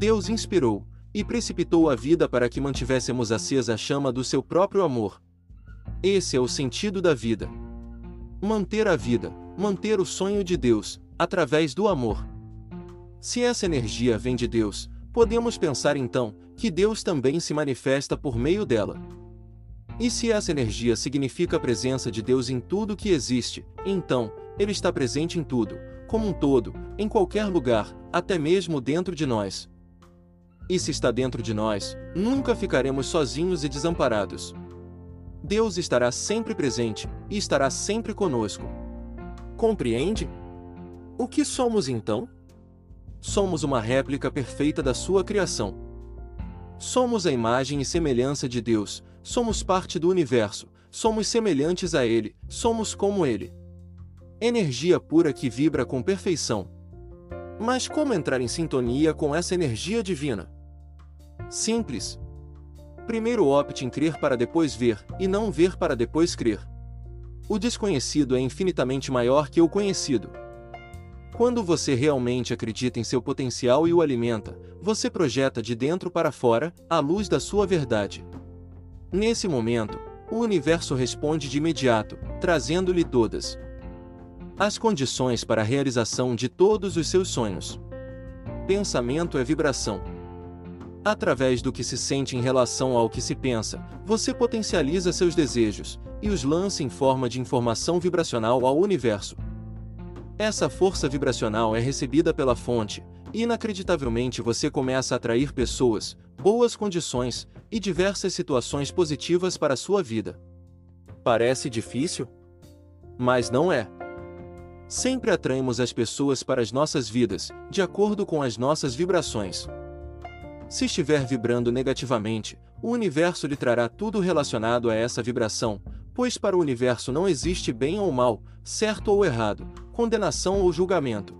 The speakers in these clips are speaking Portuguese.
Deus inspirou e precipitou a vida para que mantivéssemos acesa a chama do seu próprio amor. Esse é o sentido da vida. Manter a vida, manter o sonho de Deus, através do amor. Se essa energia vem de Deus, podemos pensar então que Deus também se manifesta por meio dela. E se essa energia significa a presença de Deus em tudo que existe, então, Ele está presente em tudo, como um todo, em qualquer lugar, até mesmo dentro de nós. E se está dentro de nós, nunca ficaremos sozinhos e desamparados. Deus estará sempre presente e estará sempre conosco. Compreende? O que somos então? Somos uma réplica perfeita da sua criação. Somos a imagem e semelhança de Deus, somos parte do universo, somos semelhantes a Ele, somos como Ele. Energia pura que vibra com perfeição. Mas como entrar em sintonia com essa energia divina? Simples. Primeiro opte em crer para depois ver, e não ver para depois crer. O desconhecido é infinitamente maior que o conhecido. Quando você realmente acredita em seu potencial e o alimenta, você projeta de dentro para fora a luz da sua verdade. Nesse momento, o universo responde de imediato, trazendo-lhe todas as condições para a realização de todos os seus sonhos. Pensamento é vibração. Através do que se sente em relação ao que se pensa, você potencializa seus desejos e os lança em forma de informação vibracional ao universo. Essa força vibracional é recebida pela fonte, e inacreditavelmente você começa a atrair pessoas, boas condições e diversas situações positivas para a sua vida. Parece difícil? Mas não é. Sempre atraímos as pessoas para as nossas vidas, de acordo com as nossas vibrações. Se estiver vibrando negativamente, o universo lhe trará tudo relacionado a essa vibração, pois para o universo não existe bem ou mal, certo ou errado, condenação ou julgamento.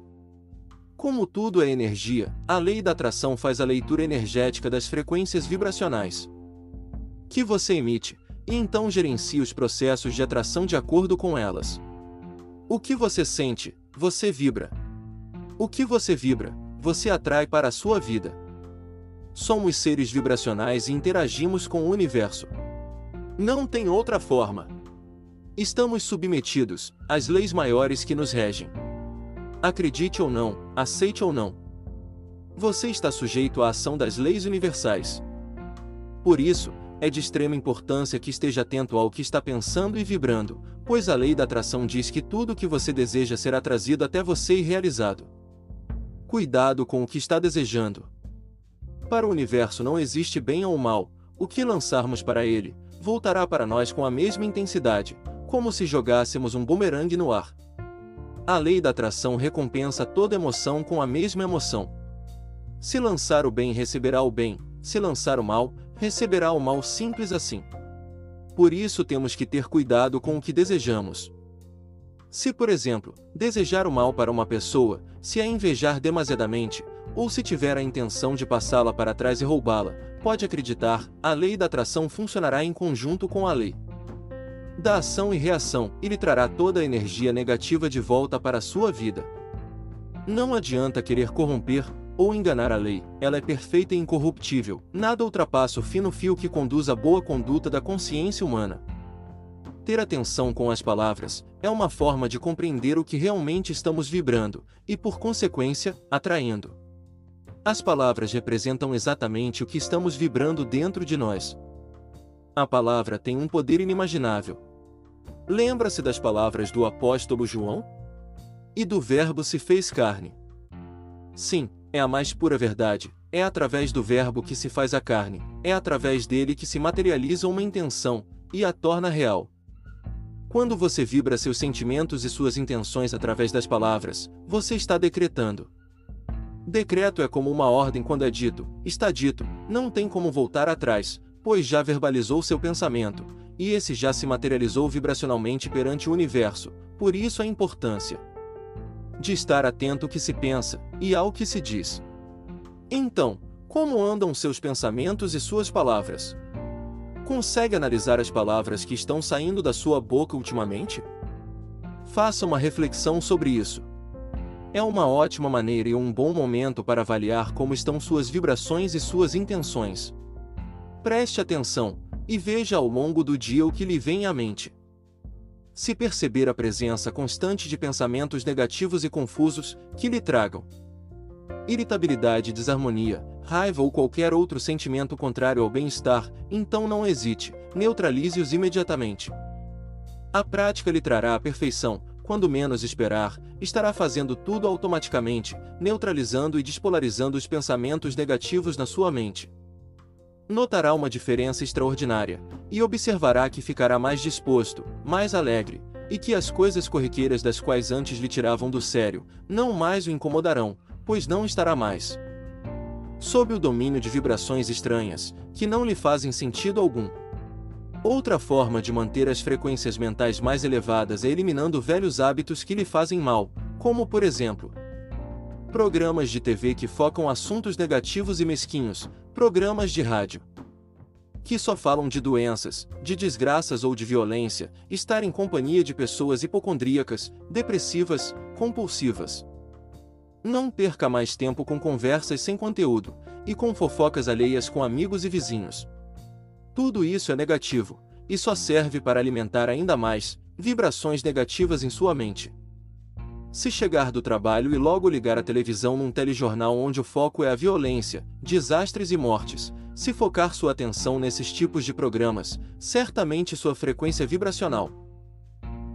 Como tudo é energia, a lei da atração faz a leitura energética das frequências vibracionais que você emite, e então gerencia os processos de atração de acordo com elas. O que você sente, você vibra. O que você vibra, você atrai para a sua vida. Somos seres vibracionais e interagimos com o universo. Não tem outra forma. Estamos submetidos às leis maiores que nos regem. Acredite ou não, aceite ou não. Você está sujeito à ação das leis universais. Por isso, é de extrema importância que esteja atento ao que está pensando e vibrando, pois a lei da atração diz que tudo o que você deseja será trazido até você e realizado. Cuidado com o que está desejando. Para o universo não existe bem ou mal, o que lançarmos para ele, voltará para nós com a mesma intensidade, como se jogássemos um bumerangue no ar. A lei da atração recompensa toda emoção com a mesma emoção. Se lançar o bem, receberá o bem, se lançar o mal, receberá o mal simples assim. Por isso temos que ter cuidado com o que desejamos. Se, por exemplo, desejar o mal para uma pessoa, se a invejar demasiadamente, ou se tiver a intenção de passá-la para trás e roubá-la, pode acreditar, a lei da atração funcionará em conjunto com a lei da ação e reação, e lhe trará toda a energia negativa de volta para a sua vida. Não adianta querer corromper ou enganar a lei, ela é perfeita e incorruptível, nada ultrapassa o fino fio que conduz à boa conduta da consciência humana. Ter atenção com as palavras é uma forma de compreender o que realmente estamos vibrando e, por consequência, atraindo. As palavras representam exatamente o que estamos vibrando dentro de nós. A palavra tem um poder inimaginável. Lembra-se das palavras do apóstolo João? E do Verbo se fez carne. Sim, é a mais pura verdade. É através do Verbo que se faz a carne, é através dele que se materializa uma intenção e a torna real. Quando você vibra seus sentimentos e suas intenções através das palavras, você está decretando. Decreto é como uma ordem quando é dito, está dito, não tem como voltar atrás, pois já verbalizou seu pensamento, e esse já se materializou vibracionalmente perante o universo, por isso a importância de estar atento ao que se pensa e ao que se diz. Então, como andam seus pensamentos e suas palavras? Consegue analisar as palavras que estão saindo da sua boca ultimamente? Faça uma reflexão sobre isso. É uma ótima maneira e um bom momento para avaliar como estão suas vibrações e suas intenções. Preste atenção e veja ao longo do dia o que lhe vem à mente. Se perceber a presença constante de pensamentos negativos e confusos que lhe tragam irritabilidade, desarmonia, raiva ou qualquer outro sentimento contrário ao bem-estar, então não hesite, neutralize-os imediatamente. A prática lhe trará a perfeição, quando menos esperar, estará fazendo tudo automaticamente, neutralizando e despolarizando os pensamentos negativos na sua mente. Notará uma diferença extraordinária, e observará que ficará mais disposto, mais alegre, e que as coisas corriqueiras das quais antes lhe tiravam do sério, não mais o incomodarão, pois não estará mais sob o domínio de vibrações estranhas, que não lhe fazem sentido algum. Outra forma de manter as frequências mentais mais elevadas é eliminando velhos hábitos que lhe fazem mal, como por exemplo, programas de TV que focam assuntos negativos e mesquinhos, programas de rádio que só falam de doenças, de desgraças ou de violência, estar em companhia de pessoas hipocondríacas, depressivas, compulsivas. Não perca mais tempo com conversas sem conteúdo e com fofocas alheias com amigos e vizinhos. Tudo isso é negativo e só serve para alimentar ainda mais vibrações negativas em sua mente. Se chegar do trabalho e logo ligar a televisão num telejornal onde o foco é a violência, desastres e mortes, se focar sua atenção nesses tipos de programas, certamente sua frequência vibracional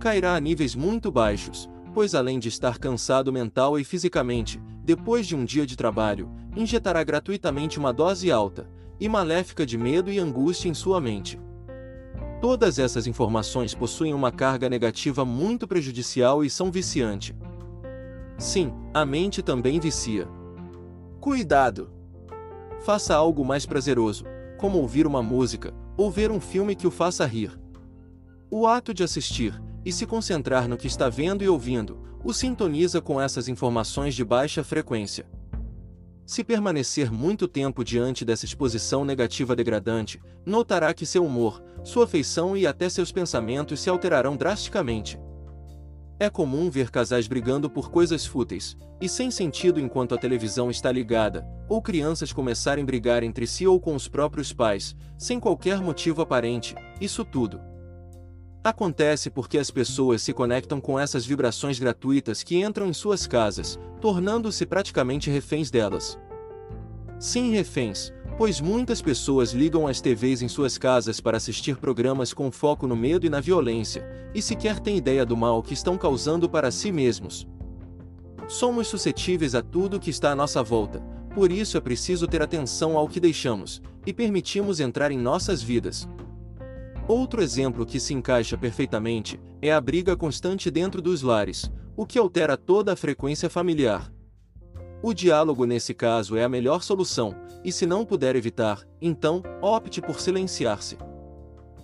cairá a níveis muito baixos, pois além de estar cansado mental e fisicamente, depois de um dia de trabalho, injetará gratuitamente uma dose alta e maléfica de medo e angústia em sua mente. Todas essas informações possuem uma carga negativa muito prejudicial e são viciante. Sim, a mente também vicia. Cuidado! Faça algo mais prazeroso, como ouvir uma música ou ver um filme que o faça rir. O ato de assistir, e se concentrar no que está vendo e ouvindo, o sintoniza com essas informações de baixa frequência. Se permanecer muito tempo diante dessa exposição negativa degradante, notará que seu humor, sua feição e até seus pensamentos se alterarão drasticamente. É comum ver casais brigando por coisas fúteis e sem sentido enquanto a televisão está ligada, ou crianças começarem a brigar entre si ou com os próprios pais, sem qualquer motivo aparente, isso tudo Acontece porque as pessoas se conectam com essas vibrações gratuitas que entram em suas casas, tornando-se praticamente reféns delas. Sim, reféns, pois muitas pessoas ligam as TVs em suas casas para assistir programas com foco no medo e na violência, e sequer têm ideia do mal que estão causando para si mesmos. Somos suscetíveis a tudo que está à nossa volta, por isso é preciso ter atenção ao que deixamos e permitimos entrar em nossas vidas, Outro exemplo que se encaixa perfeitamente é a briga constante dentro dos lares, o que altera toda a frequência familiar. O diálogo nesse caso é a melhor solução, e se não puder evitar, então, opte por silenciar-se.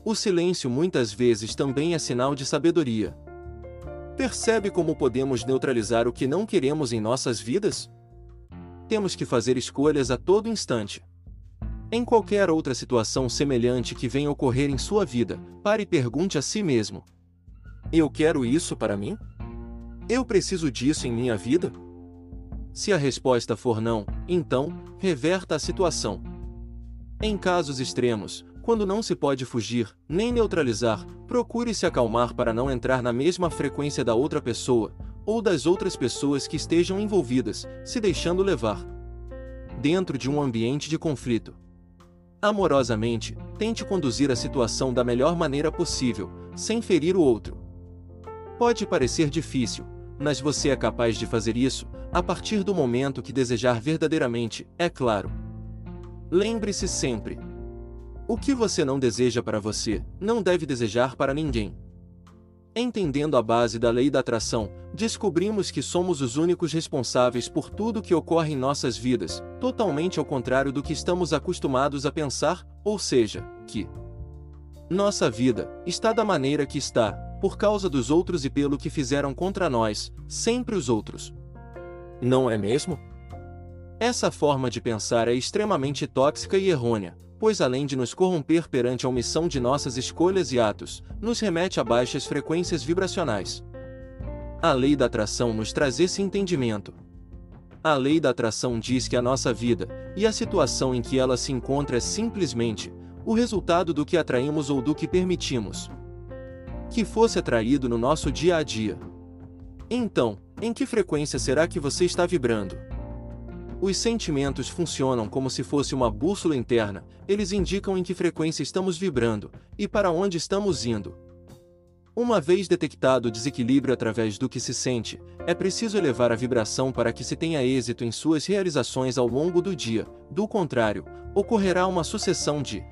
O silêncio muitas vezes também é sinal de sabedoria. Percebe como podemos neutralizar o que não queremos em nossas vidas? Temos que fazer escolhas a todo instante. Em qualquer outra situação semelhante que venha ocorrer em sua vida, pare e pergunte a si mesmo: Eu quero isso para mim? Eu preciso disso em minha vida? Se a resposta for não, então, reverta a situação. Em casos extremos, quando não se pode fugir, nem neutralizar, procure se acalmar para não entrar na mesma frequência da outra pessoa, ou das outras pessoas que estejam envolvidas, se deixando levar. Dentro de um ambiente de conflito, Amorosamente, tente conduzir a situação da melhor maneira possível, sem ferir o outro. Pode parecer difícil, mas você é capaz de fazer isso, a partir do momento que desejar verdadeiramente, é claro. Lembre-se sempre: o que você não deseja para você, não deve desejar para ninguém. Entendendo a base da lei da atração, descobrimos que somos os únicos responsáveis por tudo que ocorre em nossas vidas, totalmente ao contrário do que estamos acostumados a pensar, ou seja, que nossa vida está da maneira que está, por causa dos outros e pelo que fizeram contra nós, sempre os outros. Não é mesmo? Essa forma de pensar é extremamente tóxica e errônea, pois além de nos corromper perante a omissão de nossas escolhas e atos, nos remete a baixas frequências vibracionais. A lei da atração nos traz esse entendimento. A lei da atração diz que a nossa vida, e a situação em que ela se encontra é simplesmente o resultado do que atraímos ou do que permitimos que fosse atraído no nosso dia a dia. Então, em que frequência será que você está vibrando? Os sentimentos funcionam como se fosse uma bússola interna, eles indicam em que frequência estamos vibrando e para onde estamos indo. Uma vez detectado o desequilíbrio através do que se sente, é preciso elevar a vibração para que se tenha êxito em suas realizações ao longo do dia, do contrário, ocorrerá uma sucessão de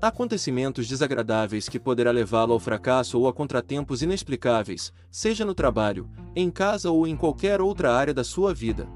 acontecimentos desagradáveis que poderá levá-lo ao fracasso ou a contratempos inexplicáveis, seja no trabalho, em casa ou em qualquer outra área da sua vida.